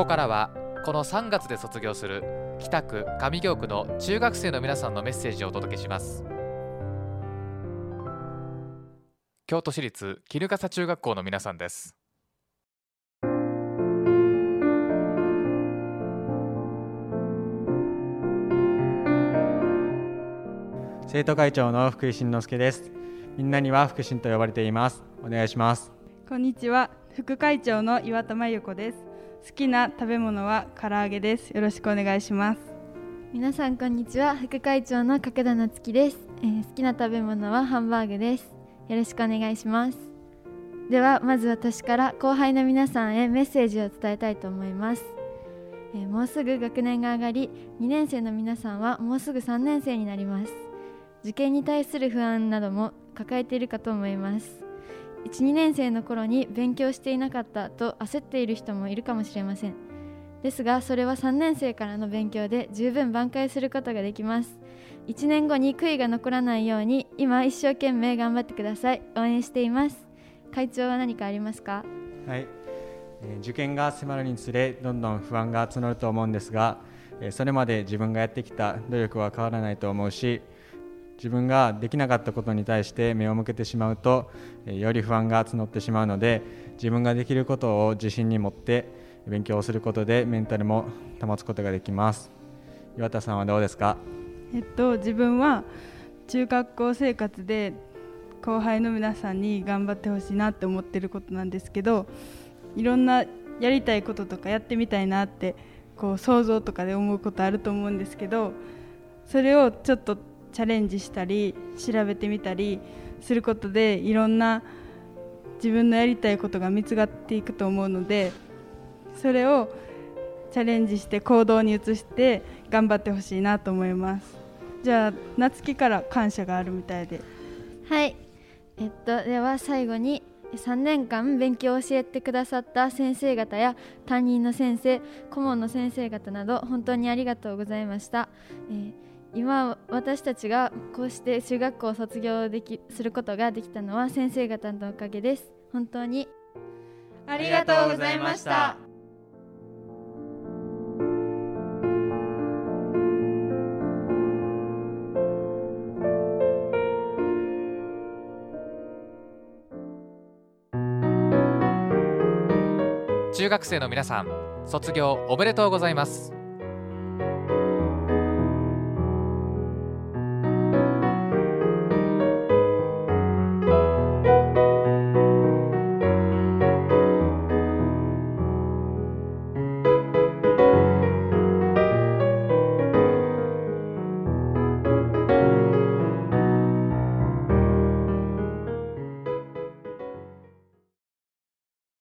こからはこの3月で卒業する北区上京区の中学生の皆さんのメッセージをお届けします。京都市立衣笠中学校の皆さんです。生徒会長の福井慎之介です。みんなには福信と呼ばれています。お願いします。こんにちは。副会長の岩田真由子です好きな食べ物は唐揚げです。よろしくお願いします。皆さんこんにちは。副会長の角田夏樹です、えー、好きな食べ物はハンバーグです。よろしくお願いします。ではまず私から後輩の皆さんへメッセージを伝えたいと思います。えー、もうすぐ学年が上がり2年生の皆さんはもうすぐ3年生になります。受験に対する不安なども抱えているかと思います。12年生の頃に勉強していなかったと焦っている人もいるかもしれません。ですがそれは3年生からの勉強で十分挽回することができます。1年後に悔いが残らないように今一生懸命頑張ってください。応援しています。会長は何かありますか？はい、えー、受験が迫るにつれどんどん不安が募ると思うんですが、えー、それまで自分がやってきた努力は変わらないと思うし自分ができなかったことに対して目を向けてしまうとより不安が募ってしまうので自分ができることを自信に持って勉強をすることでメンタルも保つことができます。岩田さんはどうですか？えっと自分は中学校生活で後輩の皆さんに頑張ってほしいなって思ってることなんですけどいろんなやりたいこととかやってみたいなってこう想像とかで思うことあると思うんですけどそれをちょっとチャレンジしたり調べてみたりすることでいろんな自分のやりたいことが見つかっていくと思うのでそれをチャレンジして行動に移して頑張ってほしいなと思います。じゃあ夏希から感謝があるみたいで。はい。えっとでは最後に3年間勉強を教えてくださった先生方や担任の先生顧問の先生方など本当にありがとうございました、えー今私たちがこうして中学校を卒業できすることができたのは先生方のおかげです。本当に。ありがとうございました。中学生の皆さん卒業おめでとうございます